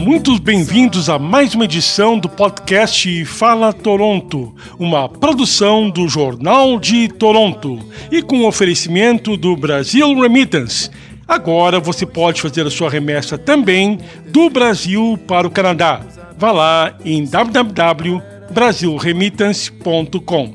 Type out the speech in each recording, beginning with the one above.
muito bem-vindos a mais uma edição do podcast Fala Toronto, uma produção do Jornal de Toronto e com oferecimento do Brasil Remittance. Agora você pode fazer a sua remessa também do Brasil para o Canadá. Vá lá em www.brasilremittance.com.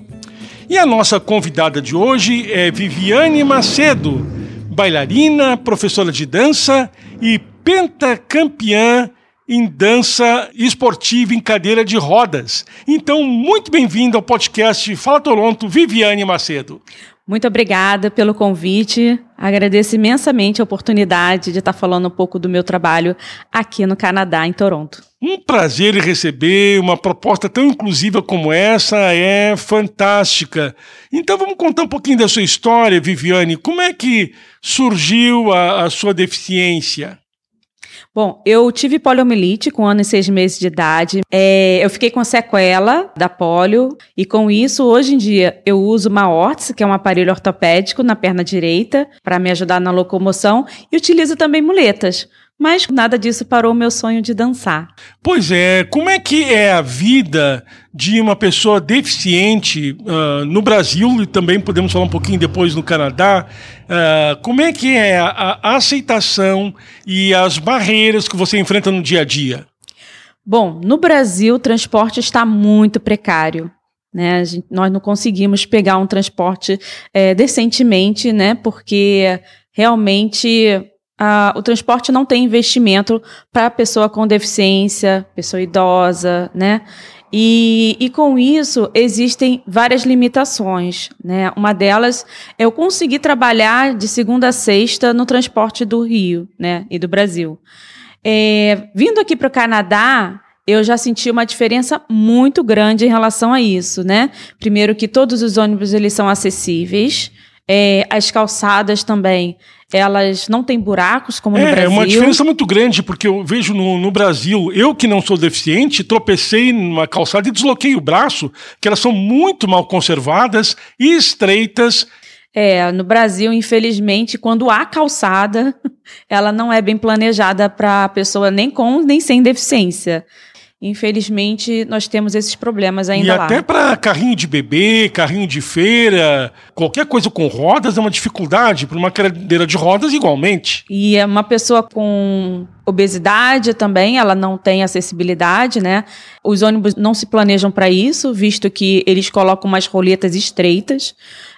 E a nossa convidada de hoje é Viviane Macedo, bailarina, professora de dança e pentacampeã em dança esportiva em cadeira de rodas. Então, muito bem-vindo ao podcast Fala Toronto, Viviane Macedo. Muito obrigada pelo convite. Agradeço imensamente a oportunidade de estar falando um pouco do meu trabalho aqui no Canadá, em Toronto. Um prazer receber uma proposta tão inclusiva como essa, é fantástica. Então vamos contar um pouquinho da sua história, Viviane. Como é que surgiu a, a sua deficiência? Bom, eu tive poliomielite com um ano e seis meses de idade. É, eu fiquei com sequela da polio e com isso, hoje em dia, eu uso uma órtese, que é um aparelho ortopédico na perna direita, para me ajudar na locomoção e utilizo também muletas. Mas nada disso parou o meu sonho de dançar. Pois é, como é que é a vida de uma pessoa deficiente uh, no Brasil e também podemos falar um pouquinho depois no Canadá? Uh, como é que é a, a aceitação e as barreiras que você enfrenta no dia a dia? Bom, no Brasil o transporte está muito precário. Né? Gente, nós não conseguimos pegar um transporte é, decentemente, né? Porque realmente o transporte não tem investimento para pessoa com deficiência, pessoa idosa, né? E, e com isso existem várias limitações, né? Uma delas é eu conseguir trabalhar de segunda a sexta no transporte do Rio, né? E do Brasil. É, vindo aqui para o Canadá, eu já senti uma diferença muito grande em relação a isso, né? Primeiro que todos os ônibus eles são acessíveis, é, as calçadas também, elas não têm buracos como é, no Brasil. É uma diferença muito grande, porque eu vejo no, no, Brasil, eu que não sou deficiente, tropecei numa calçada e desloquei o braço, que elas são muito mal conservadas e estreitas. É, no Brasil, infelizmente, quando há calçada, ela não é bem planejada para a pessoa nem com nem sem deficiência. Infelizmente, nós temos esses problemas ainda e lá. E até para carrinho de bebê, carrinho de feira, qualquer coisa com rodas é uma dificuldade para uma cadeira de rodas igualmente. E é uma pessoa com obesidade também, ela não tem acessibilidade, né? Os ônibus não se planejam para isso, visto que eles colocam umas roletas estreitas.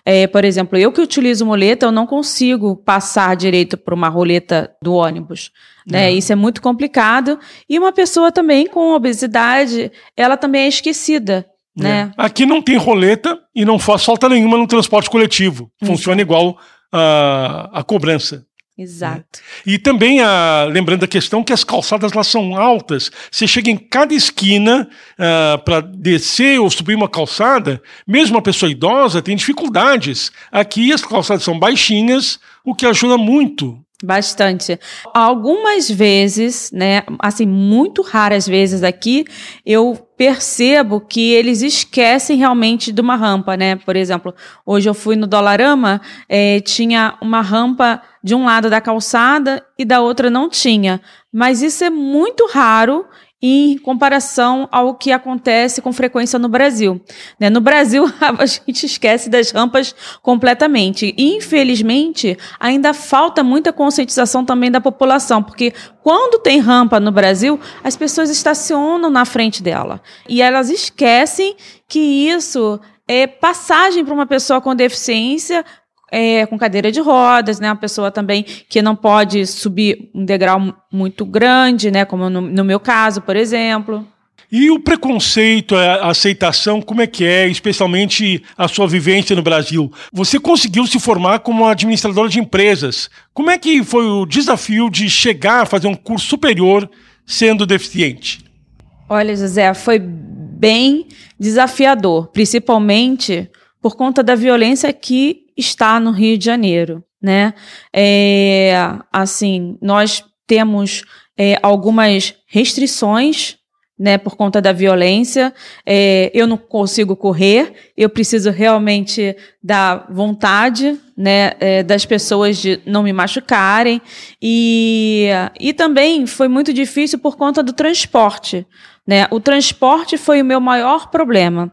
É, por exemplo, eu que utilizo moleta, eu não consigo passar direito por uma roleta do ônibus. Né? Uhum. Isso é muito complicado. E uma pessoa também com obesidade, ela também é esquecida. É. Né? Aqui não tem roleta e não faz falta nenhuma no transporte coletivo. Funciona igual a, a cobrança. Exato. Né? E também, a, lembrando a questão que as calçadas lá são altas. Você chega em cada esquina uh, ah, para descer ou subir uma calçada, mesmo uma pessoa idosa tem dificuldades. Aqui as calçadas são baixinhas, o que ajuda muito Bastante. Algumas vezes, né, assim, muito raras vezes aqui, eu percebo que eles esquecem realmente de uma rampa, né? Por exemplo, hoje eu fui no Dolarama, é, tinha uma rampa de um lado da calçada e da outra não tinha. Mas isso é muito raro em comparação ao que acontece com frequência no Brasil. Né? No Brasil, a gente esquece das rampas completamente. E, infelizmente, ainda falta muita conscientização também da população, porque quando tem rampa no Brasil, as pessoas estacionam na frente dela. E elas esquecem que isso é passagem para uma pessoa com deficiência é, com cadeira de rodas, né? Uma pessoa também que não pode subir um degrau muito grande, né? Como no, no meu caso, por exemplo. E o preconceito, a aceitação, como é que é, especialmente a sua vivência no Brasil? Você conseguiu se formar como administradora de empresas. Como é que foi o desafio de chegar a fazer um curso superior sendo deficiente? Olha, José, foi bem desafiador, principalmente por conta da violência que está no Rio de Janeiro, né? É, assim, nós temos é, algumas restrições né, por conta da violência. É, eu não consigo correr, eu preciso realmente da vontade, né, é, das pessoas de não me machucarem. E, e também foi muito difícil por conta do transporte. Né? O transporte foi o meu maior problema,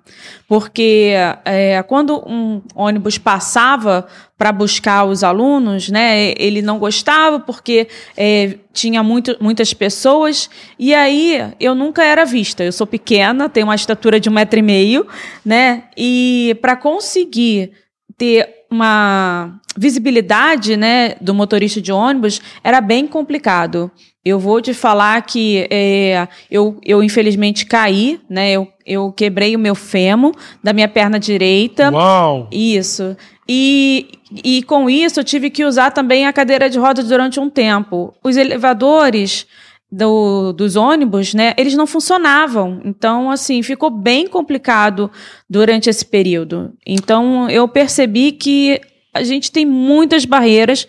porque é, quando um ônibus passava para buscar os alunos, né, ele não gostava porque é, tinha muito, muitas pessoas e aí eu nunca era vista. Eu sou pequena, tenho uma estatura de um metro e meio, né, e para conseguir ter uma visibilidade né, do motorista de ônibus era bem complicado. Eu vou te falar que é, eu, eu infelizmente caí, né? Eu, eu quebrei o meu fêmur da minha perna direita. Uau! Isso. E, e com isso eu tive que usar também a cadeira de rodas durante um tempo. Os elevadores do, dos ônibus, né, eles não funcionavam. Então, assim, ficou bem complicado durante esse período. Então, eu percebi que a gente tem muitas barreiras,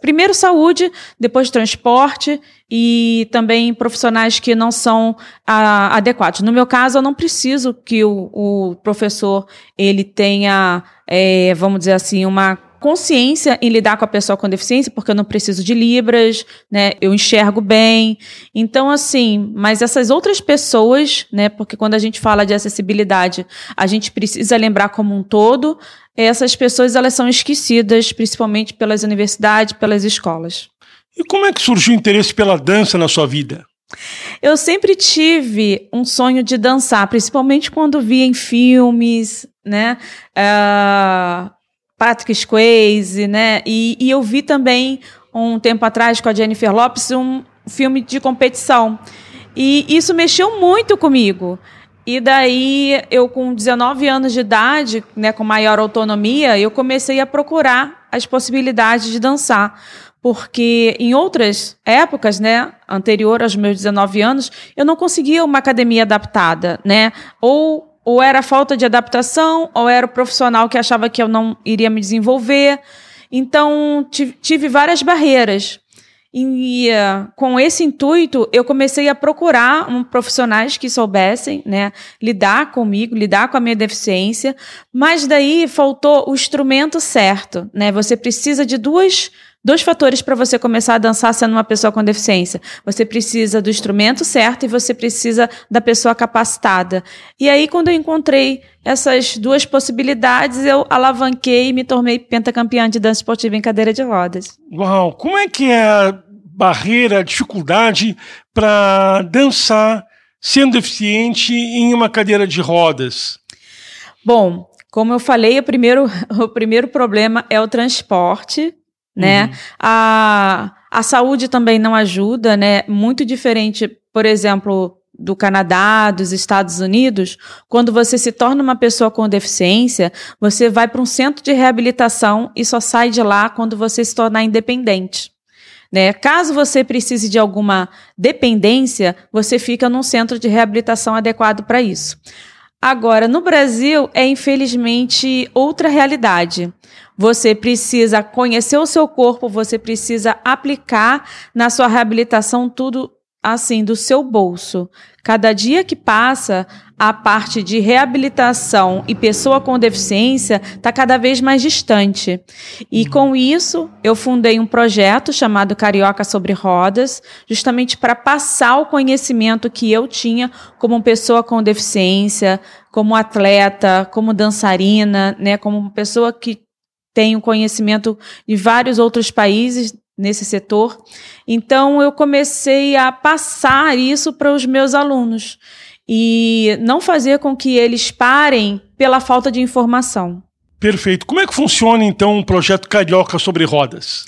primeiro saúde, depois transporte e também profissionais que não são ah, adequados. No meu caso, eu não preciso que o, o professor ele tenha, é, vamos dizer assim, uma consciência em lidar com a pessoa com deficiência, porque eu não preciso de libras, né? Eu enxergo bem. Então, assim, mas essas outras pessoas, né? Porque quando a gente fala de acessibilidade, a gente precisa lembrar como um todo. Essas pessoas elas são esquecidas, principalmente pelas universidades, pelas escolas. E como é que surgiu o interesse pela dança na sua vida? Eu sempre tive um sonho de dançar, principalmente quando via em filmes, né? Uh, Patrick Swayze, né? E, e eu vi também um tempo atrás com a Jennifer Lopes um filme de competição. E isso mexeu muito comigo. E daí, eu com 19 anos de idade, né, com maior autonomia, eu comecei a procurar as possibilidades de dançar. Porque em outras épocas, né, anterior aos meus 19 anos, eu não conseguia uma academia adaptada, né? Ou ou era falta de adaptação, ou era o profissional que achava que eu não iria me desenvolver. Então, tive várias barreiras. E com esse intuito, eu comecei a procurar um, profissionais que soubessem né, lidar comigo, lidar com a minha deficiência, mas daí faltou o instrumento certo. Né? Você precisa de duas dois fatores para você começar a dançar sendo uma pessoa com deficiência. Você precisa do instrumento certo e você precisa da pessoa capacitada. E aí, quando eu encontrei essas duas possibilidades, eu alavanquei e me tornei pentacampeã de dança esportiva em cadeira de rodas. Uau! Como é que é a barreira, a dificuldade para dançar sendo deficiente em uma cadeira de rodas? Bom, como eu falei, o primeiro, o primeiro problema é o transporte né? Uhum. A, a saúde também não ajuda, né? Muito diferente, por exemplo, do Canadá, dos Estados Unidos, quando você se torna uma pessoa com deficiência, você vai para um centro de reabilitação e só sai de lá quando você se tornar independente. Né? Caso você precise de alguma dependência, você fica num centro de reabilitação adequado para isso. Agora, no Brasil, é infelizmente outra realidade. Você precisa conhecer o seu corpo, você precisa aplicar na sua reabilitação tudo assim do seu bolso. Cada dia que passa, a parte de reabilitação e pessoa com deficiência está cada vez mais distante. E com isso, eu fundei um projeto chamado Carioca sobre Rodas, justamente para passar o conhecimento que eu tinha como pessoa com deficiência, como atleta, como dançarina, né, como pessoa que tenho conhecimento de vários outros países nesse setor. Então, eu comecei a passar isso para os meus alunos e não fazer com que eles parem pela falta de informação. Perfeito. Como é que funciona, então, o projeto Carioca sobre Rodas?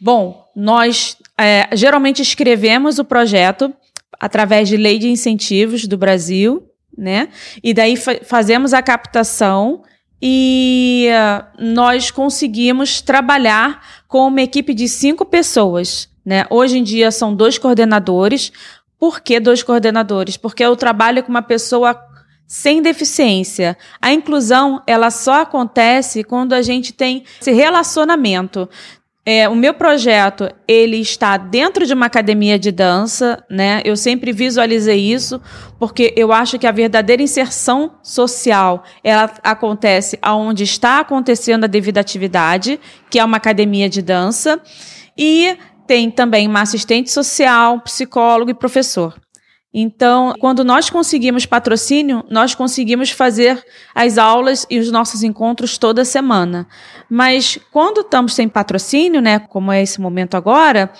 Bom, nós é, geralmente escrevemos o projeto através de lei de incentivos do Brasil, né? E daí fa fazemos a captação e uh, nós conseguimos trabalhar com uma equipe de cinco pessoas. Né? Hoje em dia são dois coordenadores. Por que dois coordenadores? Porque eu trabalho com uma pessoa sem deficiência. A inclusão ela só acontece quando a gente tem esse relacionamento. É, o meu projeto, ele está dentro de uma academia de dança, né? Eu sempre visualizei isso, porque eu acho que a verdadeira inserção social, ela acontece aonde está acontecendo a devida atividade, que é uma academia de dança, e tem também uma assistente social, psicólogo e professor. Então, quando nós conseguimos patrocínio, nós conseguimos fazer as aulas e os nossos encontros toda semana. Mas quando estamos sem patrocínio, né, como é esse momento agora,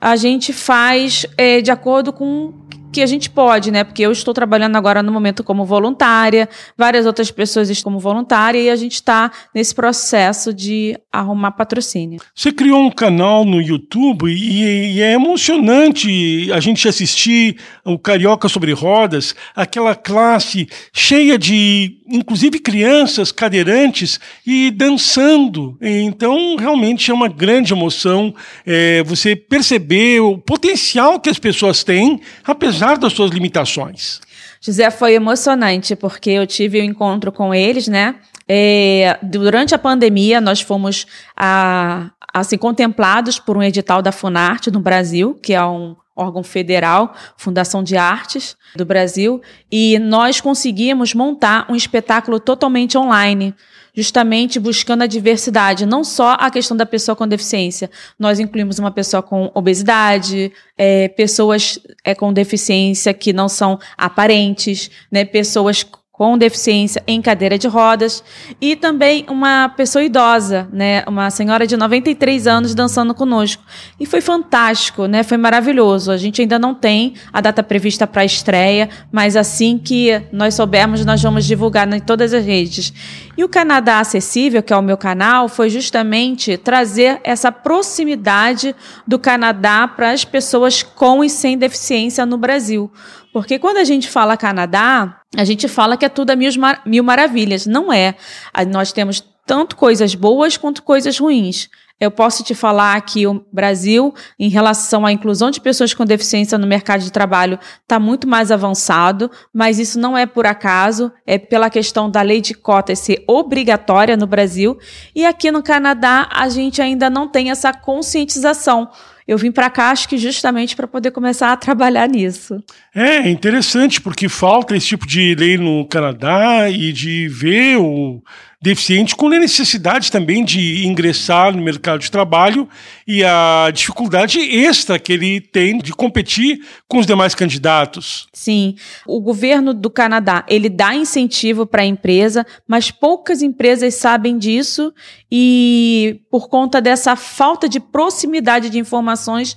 a gente faz é, de acordo com que a gente pode, né? Porque eu estou trabalhando agora no momento como voluntária, várias outras pessoas estão como voluntária e a gente está nesse processo de arrumar patrocínio. Você criou um canal no YouTube e, e é emocionante a gente assistir o Carioca sobre Rodas, aquela classe cheia de, inclusive crianças cadeirantes e dançando. Então, realmente é uma grande emoção é, você perceber o potencial que as pessoas têm, apesar apesar das suas limitações. José, foi emocionante, porque eu tive um encontro com eles, né? É, durante a pandemia, nós fomos a, assim, contemplados por um edital da Funarte no Brasil, que é um órgão federal, Fundação de Artes do Brasil, e nós conseguimos montar um espetáculo totalmente online justamente buscando a diversidade, não só a questão da pessoa com deficiência. Nós incluímos uma pessoa com obesidade, é, pessoas é, com deficiência que não são aparentes, né, pessoas com deficiência em cadeira de rodas e também uma pessoa idosa, né, uma senhora de 93 anos dançando conosco. E foi fantástico, né? Foi maravilhoso. A gente ainda não tem a data prevista para a estreia, mas assim que nós soubermos, nós vamos divulgar em todas as redes. E o Canadá Acessível, que é o meu canal, foi justamente trazer essa proximidade do Canadá para as pessoas com e sem deficiência no Brasil. Porque quando a gente fala Canadá, a gente fala que é tudo a mil, mil maravilhas. Não é. Nós temos tanto coisas boas quanto coisas ruins. Eu posso te falar que o Brasil, em relação à inclusão de pessoas com deficiência no mercado de trabalho, está muito mais avançado, mas isso não é por acaso, é pela questão da lei de cotas ser obrigatória no Brasil. E aqui no Canadá, a gente ainda não tem essa conscientização eu vim para cá, acho que justamente para poder começar a trabalhar nisso. É interessante, porque falta esse tipo de lei no Canadá e de ver o deficiente com a necessidade também de ingressar no mercado de trabalho e a dificuldade extra que ele tem de competir com os demais candidatos. Sim, o governo do Canadá, ele dá incentivo para a empresa, mas poucas empresas sabem disso e por conta dessa falta de proximidade de informações,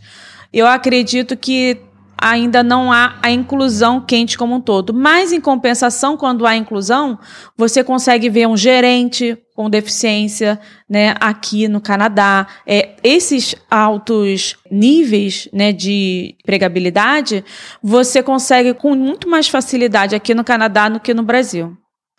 eu acredito que ainda não há a inclusão quente como um todo. Mas, em compensação, quando há inclusão, você consegue ver um gerente com deficiência né, aqui no Canadá. É, esses altos níveis né, de empregabilidade, você consegue com muito mais facilidade aqui no Canadá do que no Brasil.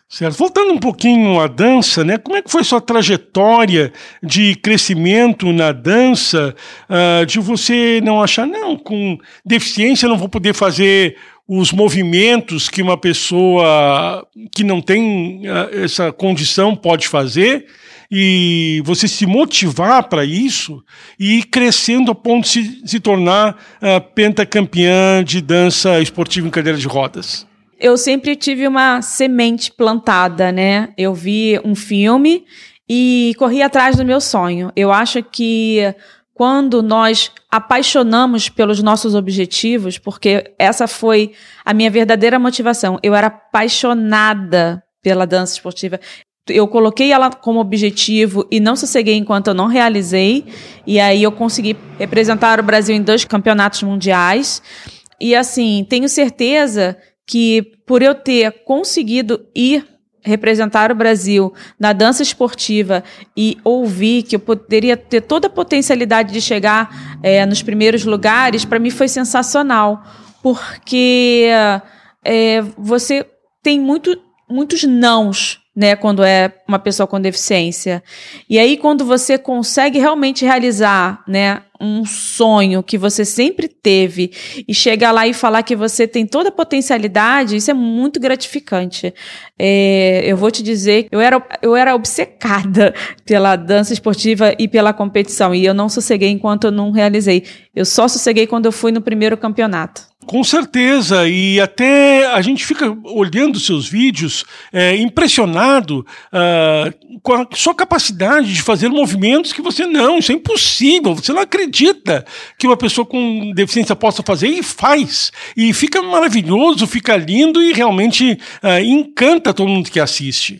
Certo. Voltando um pouquinho à dança, né? Como é que foi sua trajetória de crescimento na dança, uh, de você não achar, não, com deficiência não vou poder fazer os movimentos que uma pessoa que não tem uh, essa condição pode fazer, e você se motivar para isso e ir crescendo a ponto de se, se tornar uh, pentacampeã de dança esportiva em cadeira de rodas eu sempre tive uma semente plantada, né? Eu vi um filme e corri atrás do meu sonho. Eu acho que quando nós apaixonamos pelos nossos objetivos, porque essa foi a minha verdadeira motivação. Eu era apaixonada pela dança esportiva. Eu coloquei ela como objetivo e não sosseguei enquanto eu não realizei. E aí eu consegui representar o Brasil em dois campeonatos mundiais. E assim, tenho certeza que por eu ter conseguido ir representar o Brasil na dança esportiva e ouvir que eu poderia ter toda a potencialidade de chegar é, nos primeiros lugares, para mim foi sensacional, porque é, você tem muito, muitos nãos né, quando é uma pessoa com deficiência. E aí, quando você consegue realmente realizar, né, um sonho que você sempre teve e chegar lá e falar que você tem toda a potencialidade, isso é muito gratificante. É, eu vou te dizer, eu era, eu era obcecada pela dança esportiva e pela competição, e eu não sosseguei enquanto eu não realizei. Eu só sosseguei quando eu fui no primeiro campeonato. Com certeza, e até a gente fica olhando seus vídeos é, impressionado uh, com a sua capacidade de fazer movimentos que você não, isso é impossível, você não acredita que uma pessoa com deficiência possa fazer e faz. E fica maravilhoso, fica lindo e realmente uh, encanta todo mundo que assiste.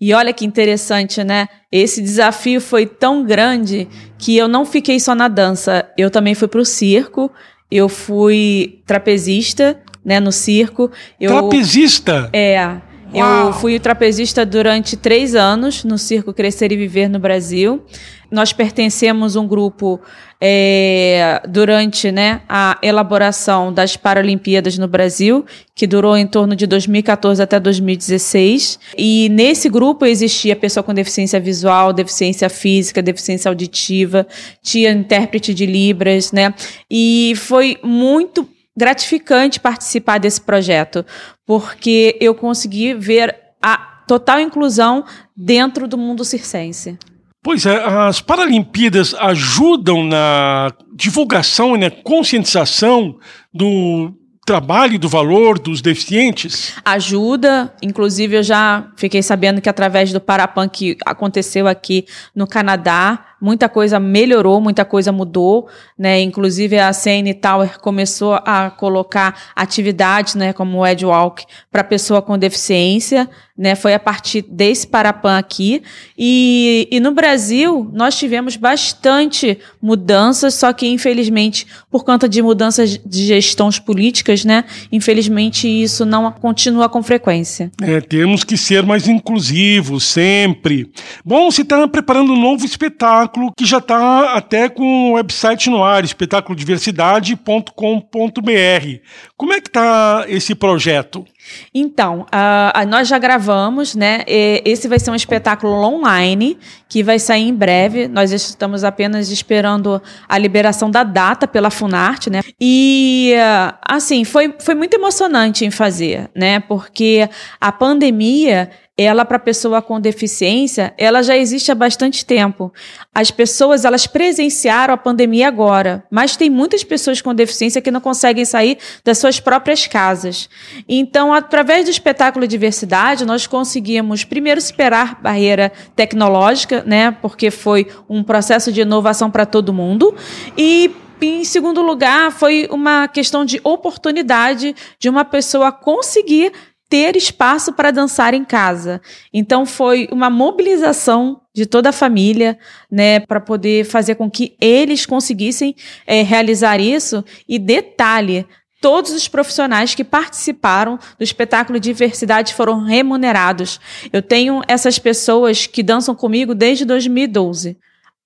E olha que interessante, né? Esse desafio foi tão grande que eu não fiquei só na dança, eu também fui para o circo eu fui trapezista, né, no circo. Eu, trapezista? É. Uau. Eu fui trapezista durante três anos no Circo Crescer e Viver no Brasil. Nós pertencemos um grupo é, durante né, a elaboração das Paralimpíadas no Brasil, que durou em torno de 2014 até 2016. E nesse grupo existia pessoa com deficiência visual, deficiência física, deficiência auditiva, tinha intérprete de Libras, né? E foi muito gratificante participar desse projeto, porque eu consegui ver a total inclusão dentro do mundo circense. Pois é, as Paralimpíadas ajudam na divulgação e na conscientização do trabalho e do valor dos deficientes? Ajuda, inclusive eu já fiquei sabendo que através do Parapan que aconteceu aqui no Canadá, muita coisa melhorou, muita coisa mudou, né? Inclusive a CN Tower começou a colocar atividades, né, como o Edwalk para pessoa com deficiência, né? Foi a partir desse Parapan aqui e, e no Brasil nós tivemos bastante mudanças, só que infelizmente por conta de mudanças de gestões políticas, né? Infelizmente isso não continua com frequência. É, temos que ser mais inclusivos sempre. Bom, você está preparando um novo espetáculo que já está até com o website no ar, espetáculodiversidade.com.br. Como é que está esse projeto? Então, uh, nós já gravamos, né? Esse vai ser um espetáculo online que vai sair em breve. Nós estamos apenas esperando a liberação da data pela Funarte, né? E uh, assim, foi, foi muito emocionante em fazer, né? Porque a pandemia ela para pessoa com deficiência, ela já existe há bastante tempo. As pessoas, elas presenciaram a pandemia agora, mas tem muitas pessoas com deficiência que não conseguem sair das suas próprias casas. Então, através do espetáculo Diversidade, nós conseguimos primeiro superar barreira tecnológica, né, porque foi um processo de inovação para todo mundo, e em segundo lugar, foi uma questão de oportunidade de uma pessoa conseguir ter espaço para dançar em casa. Então foi uma mobilização de toda a família, né, para poder fazer com que eles conseguissem é, realizar isso. E detalhe, todos os profissionais que participaram do espetáculo Diversidade foram remunerados. Eu tenho essas pessoas que dançam comigo desde 2012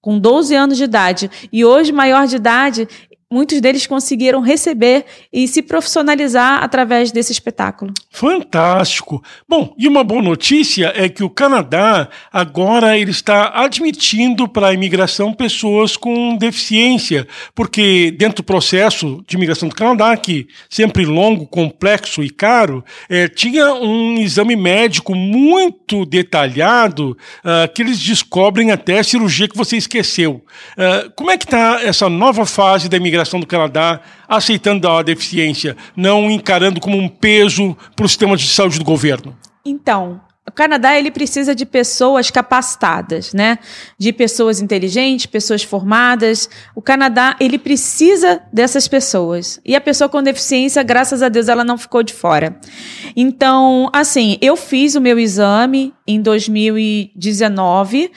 com 12 anos de idade. E hoje, maior de idade, muitos deles conseguiram receber e se profissionalizar através desse espetáculo. Fantástico. Bom, e uma boa notícia é que o Canadá agora ele está admitindo para a imigração pessoas com deficiência, porque dentro do processo de imigração do Canadá, que sempre longo, complexo e caro, é, tinha um exame médico muito detalhado uh, que eles descobrem até a cirurgia que você esqueceu. Uh, como é que está essa nova fase da imigração imigração do Canadá aceitando a deficiência, não encarando como um peso para o sistema de saúde do governo? Então, o Canadá ele precisa de pessoas capacitadas, né? De pessoas inteligentes, pessoas formadas. O Canadá ele precisa dessas pessoas. E a pessoa com deficiência, graças a Deus, ela não ficou de fora. Então, assim, eu fiz o meu exame em 2019,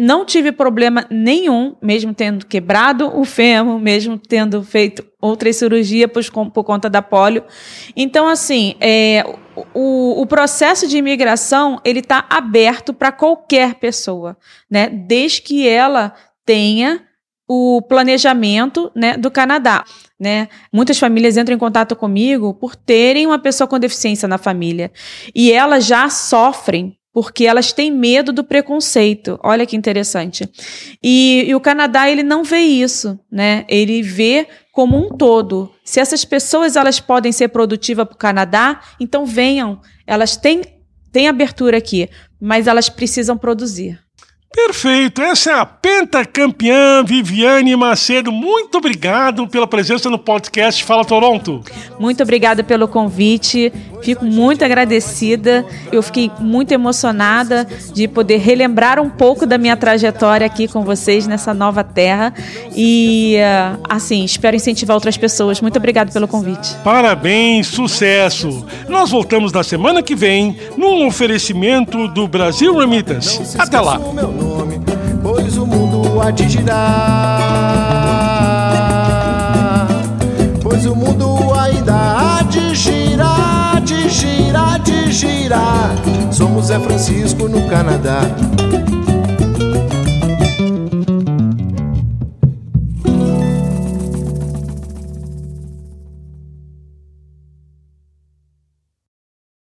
não tive problema nenhum, mesmo tendo quebrado o fêmur, mesmo tendo feito outra cirurgia por, por conta da polio. Então, assim, é, o, o processo de imigração ele está aberto para qualquer pessoa, né? Desde que ela tenha o planejamento né, do Canadá. Né? Muitas famílias entram em contato comigo por terem uma pessoa com deficiência na família. E elas já sofrem porque elas têm medo do preconceito. Olha que interessante. E, e, o Canadá ele não vê isso, né? Ele vê como um todo. Se essas pessoas elas podem ser produtivas para o Canadá, então venham. Elas têm, têm abertura aqui, mas elas precisam produzir. Perfeito, essa é a pentacampeã Viviane Macedo. Muito obrigado pela presença no podcast Fala Toronto. Muito obrigada pelo convite. Fico muito agradecida. Eu fiquei muito emocionada de poder relembrar um pouco da minha trajetória aqui com vocês nessa nova terra. E, eh, assim, espero incentivar outras pessoas. Muito obrigada pelo convite. Parabéns, sucesso. Nós voltamos na semana que vem num oferecimento do Brasil Remitas. Até lá há de girar. Pois o mundo ainda há de girar, de girar, de girar. Somos Zé Francisco no Canadá.